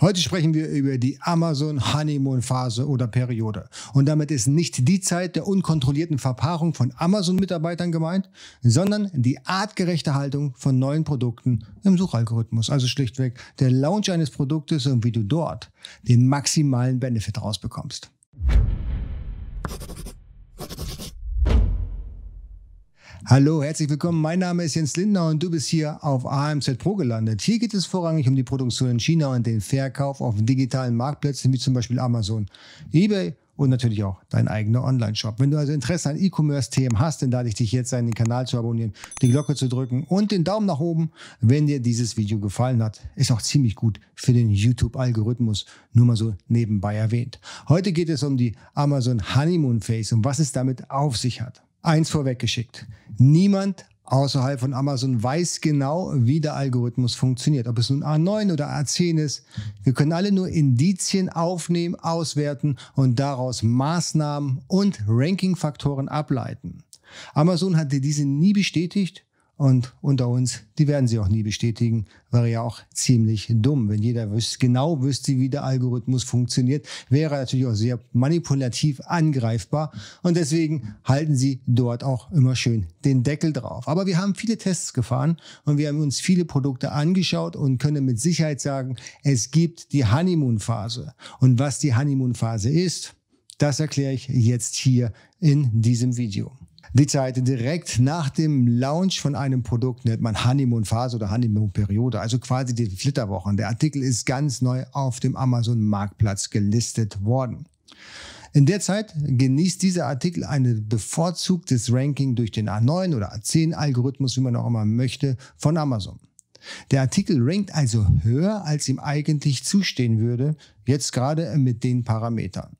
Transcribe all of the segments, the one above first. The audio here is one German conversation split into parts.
Heute sprechen wir über die Amazon Honeymoon Phase oder Periode. Und damit ist nicht die Zeit der unkontrollierten Verpaarung von Amazon-Mitarbeitern gemeint, sondern die artgerechte Haltung von neuen Produkten im Suchalgorithmus. Also schlichtweg der Launch eines Produktes und wie du dort den maximalen Benefit rausbekommst. Hallo, herzlich willkommen. Mein Name ist Jens Lindner und du bist hier auf AMZ Pro gelandet. Hier geht es vorrangig um die Produktion in China und den Verkauf auf digitalen Marktplätzen wie zum Beispiel Amazon, eBay und natürlich auch dein eigener Online-Shop. Wenn du also Interesse an E-Commerce-Themen hast, dann lade ich dich jetzt ein, den Kanal zu abonnieren, die Glocke zu drücken und den Daumen nach oben, wenn dir dieses Video gefallen hat. Ist auch ziemlich gut für den YouTube-Algorithmus, nur mal so nebenbei erwähnt. Heute geht es um die Amazon Honeymoon Phase und was es damit auf sich hat. Eins vorweggeschickt. Niemand außerhalb von Amazon weiß genau, wie der Algorithmus funktioniert. Ob es nun A9 oder A10 ist. Wir können alle nur Indizien aufnehmen, auswerten und daraus Maßnahmen und Rankingfaktoren ableiten. Amazon hatte diese nie bestätigt und unter uns, die werden sie auch nie bestätigen, wäre ja auch ziemlich dumm. Wenn jeder wüsste, genau wüsste, wie der Algorithmus funktioniert, wäre natürlich auch sehr manipulativ angreifbar. Und deswegen halten sie dort auch immer schön den Deckel drauf. Aber wir haben viele Tests gefahren und wir haben uns viele Produkte angeschaut und können mit Sicherheit sagen, es gibt die Honeymoon-Phase. Und was die Honeymoon-Phase ist, das erkläre ich jetzt hier in diesem Video. Die Zeit direkt nach dem Launch von einem Produkt nennt man Honeymoon-Phase oder Honeymoon-Periode, also quasi die Flitterwochen. Der Artikel ist ganz neu auf dem Amazon-Marktplatz gelistet worden. In der Zeit genießt dieser Artikel ein bevorzugtes Ranking durch den A9 oder A10-Algorithmus, wie man auch immer möchte, von Amazon. Der Artikel rankt also höher, als ihm eigentlich zustehen würde, jetzt gerade mit den Parametern.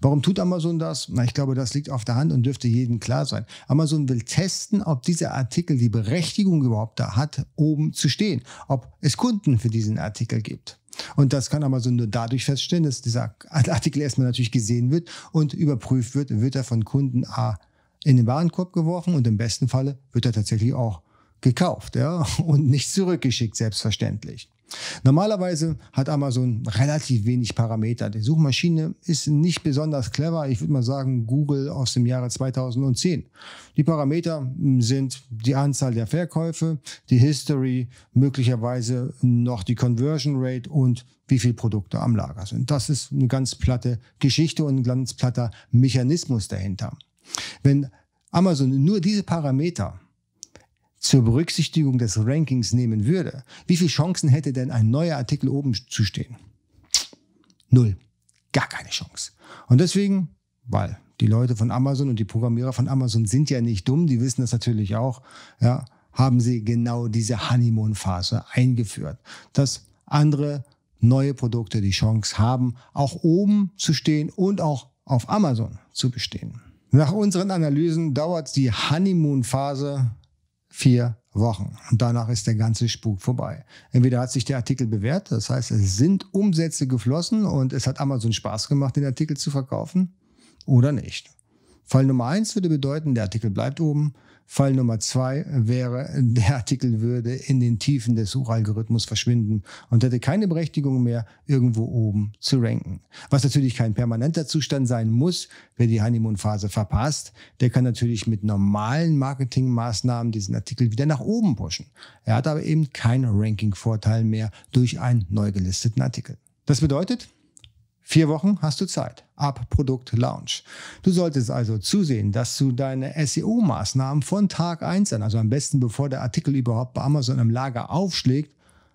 Warum tut Amazon das? Na, ich glaube, das liegt auf der Hand und dürfte jedem klar sein. Amazon will testen, ob dieser Artikel die Berechtigung überhaupt da hat, oben zu stehen, ob es Kunden für diesen Artikel gibt. Und das kann Amazon nur dadurch feststellen, dass dieser Artikel erstmal natürlich gesehen wird und überprüft wird, wird er von Kunden A in den Warenkorb geworfen und im besten Falle wird er tatsächlich auch gekauft ja, und nicht zurückgeschickt, selbstverständlich. Normalerweise hat Amazon relativ wenig Parameter. Die Suchmaschine ist nicht besonders clever. Ich würde mal sagen, Google aus dem Jahre 2010. Die Parameter sind die Anzahl der Verkäufe, die History, möglicherweise noch die Conversion Rate und wie viele Produkte am Lager sind. Das ist eine ganz platte Geschichte und ein ganz platter Mechanismus dahinter. Wenn Amazon nur diese Parameter zur Berücksichtigung des Rankings nehmen würde, wie viele Chancen hätte denn ein neuer Artikel oben zu stehen? Null. Gar keine Chance. Und deswegen, weil die Leute von Amazon und die Programmierer von Amazon sind ja nicht dumm, die wissen das natürlich auch, ja, haben sie genau diese Honeymoon-Phase eingeführt, dass andere neue Produkte die Chance haben, auch oben zu stehen und auch auf Amazon zu bestehen. Nach unseren Analysen dauert die Honeymoon-Phase vier Wochen. Und danach ist der ganze Spuk vorbei. Entweder hat sich der Artikel bewährt, das heißt, es sind Umsätze geflossen und es hat Amazon Spaß gemacht, den Artikel zu verkaufen, oder nicht. Fall Nummer eins würde bedeuten, der Artikel bleibt oben. Fall Nummer zwei wäre, der Artikel würde in den Tiefen des Suchalgorithmus verschwinden und hätte keine Berechtigung mehr, irgendwo oben zu ranken. Was natürlich kein permanenter Zustand sein muss. Wer die Honeymoon-Phase verpasst, der kann natürlich mit normalen Marketingmaßnahmen diesen Artikel wieder nach oben pushen. Er hat aber eben keinen Ranking-Vorteil mehr durch einen neu gelisteten Artikel. Das bedeutet, Vier Wochen hast du Zeit ab Produkt Launch. Du solltest also zusehen, dass du deine SEO-Maßnahmen von Tag 1 an, also am besten bevor der Artikel überhaupt bei Amazon im Lager aufschlägt,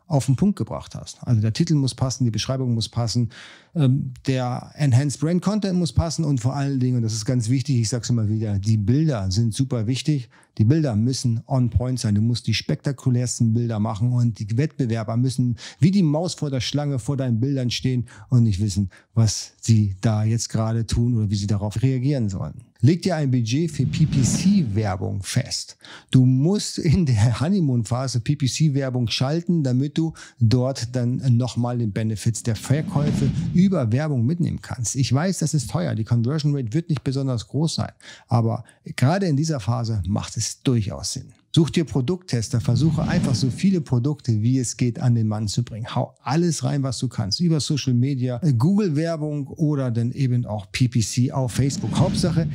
auf den Punkt gebracht hast. Also der Titel muss passen, die Beschreibung muss passen, ähm, der Enhanced Brand Content muss passen und vor allen Dingen, und das ist ganz wichtig, ich sage es immer wieder, die Bilder sind super wichtig. Die Bilder müssen on point sein. Du musst die spektakulärsten Bilder machen und die Wettbewerber müssen wie die Maus vor der Schlange vor deinen Bildern stehen und nicht wissen, was sie da jetzt gerade tun oder wie sie darauf reagieren sollen. Leg dir ein Budget für PPC-Werbung fest. Du musst in der Honeymoon-Phase PPC-Werbung schalten, damit du dort dann nochmal den Benefits der Verkäufe über Werbung mitnehmen kannst. Ich weiß, das ist teuer. Die Conversion Rate wird nicht besonders groß sein. Aber gerade in dieser Phase macht es durchaus Sinn. Such dir Produkttester, versuche einfach so viele Produkte, wie es geht, an den Mann zu bringen. Hau alles rein, was du kannst. Über Social Media, Google-Werbung oder dann eben auch PPC auf Facebook. Hauptsache,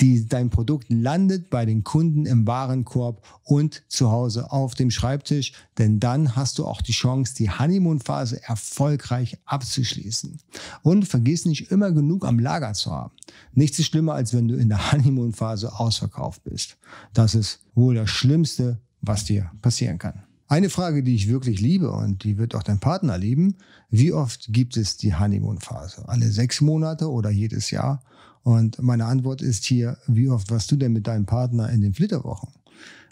die, dein Produkt landet bei den Kunden im Warenkorb und zu Hause auf dem Schreibtisch, denn dann hast du auch die Chance, die Honeymoon-Phase erfolgreich abzuschließen. Und vergiss nicht immer genug am Lager zu haben. Nichts ist schlimmer, als wenn du in der Honeymoon-Phase ausverkauft bist. Das ist wohl das Schlimmste, was dir passieren kann. Eine Frage, die ich wirklich liebe und die wird auch dein Partner lieben. Wie oft gibt es die Honeymoon-Phase? Alle sechs Monate oder jedes Jahr? Und meine Antwort ist hier, wie oft warst du denn mit deinem Partner in den Flitterwochen?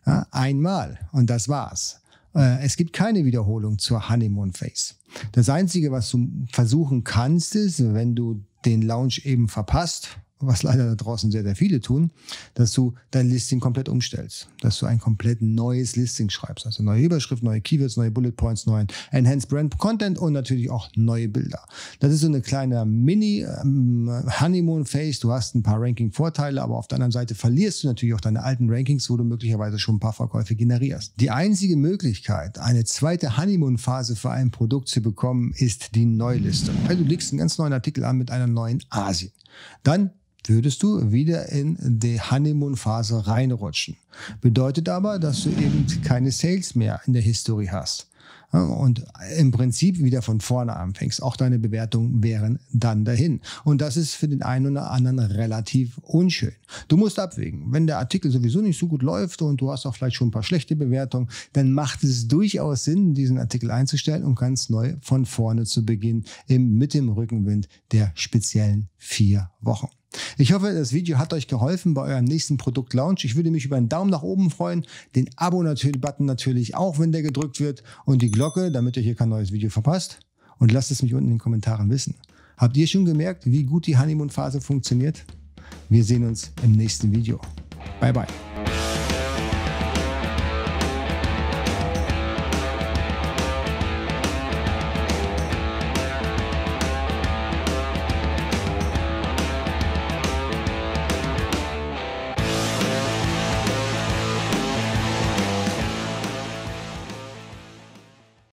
Ja, einmal und das war's. Äh, es gibt keine Wiederholung zur Honeymoon Phase. Das Einzige, was du versuchen kannst, ist, wenn du den Lounge eben verpasst, was leider da draußen sehr, sehr viele tun, dass du dein Listing komplett umstellst. Dass du ein komplett neues Listing schreibst. Also neue Überschrift, neue Keywords, neue Bullet Points, neuen Enhanced Brand Content und natürlich auch neue Bilder. Das ist so eine kleine Mini-Honeymoon-Phase. Ähm, du hast ein paar Ranking-Vorteile, aber auf der anderen Seite verlierst du natürlich auch deine alten Rankings, wo du möglicherweise schon ein paar Verkäufe generierst. Die einzige Möglichkeit, eine zweite Honeymoon-Phase für ein Produkt zu bekommen, ist die Neulistung. Also du legst einen ganz neuen Artikel an mit einer neuen Asien. Dann würdest du wieder in die Honeymoon-Phase reinrutschen. Bedeutet aber, dass du eben keine Sales mehr in der Historie hast. Und im Prinzip wieder von vorne anfängst. Auch deine Bewertungen wären dann dahin. Und das ist für den einen oder anderen relativ unschön. Du musst abwägen. Wenn der Artikel sowieso nicht so gut läuft und du hast auch vielleicht schon ein paar schlechte Bewertungen, dann macht es durchaus Sinn, diesen Artikel einzustellen und ganz neu von vorne zu beginnen, mit dem Rückenwind der speziellen vier Wochen. Ich hoffe, das Video hat euch geholfen bei eurem nächsten Produktlaunch. Ich würde mich über einen Daumen nach oben freuen, den Abo-Button natürlich auch, wenn der gedrückt wird und die Glocke, damit ihr hier kein neues Video verpasst. Und lasst es mich unten in den Kommentaren wissen. Habt ihr schon gemerkt, wie gut die Honeymoon-Phase funktioniert? Wir sehen uns im nächsten Video. Bye bye.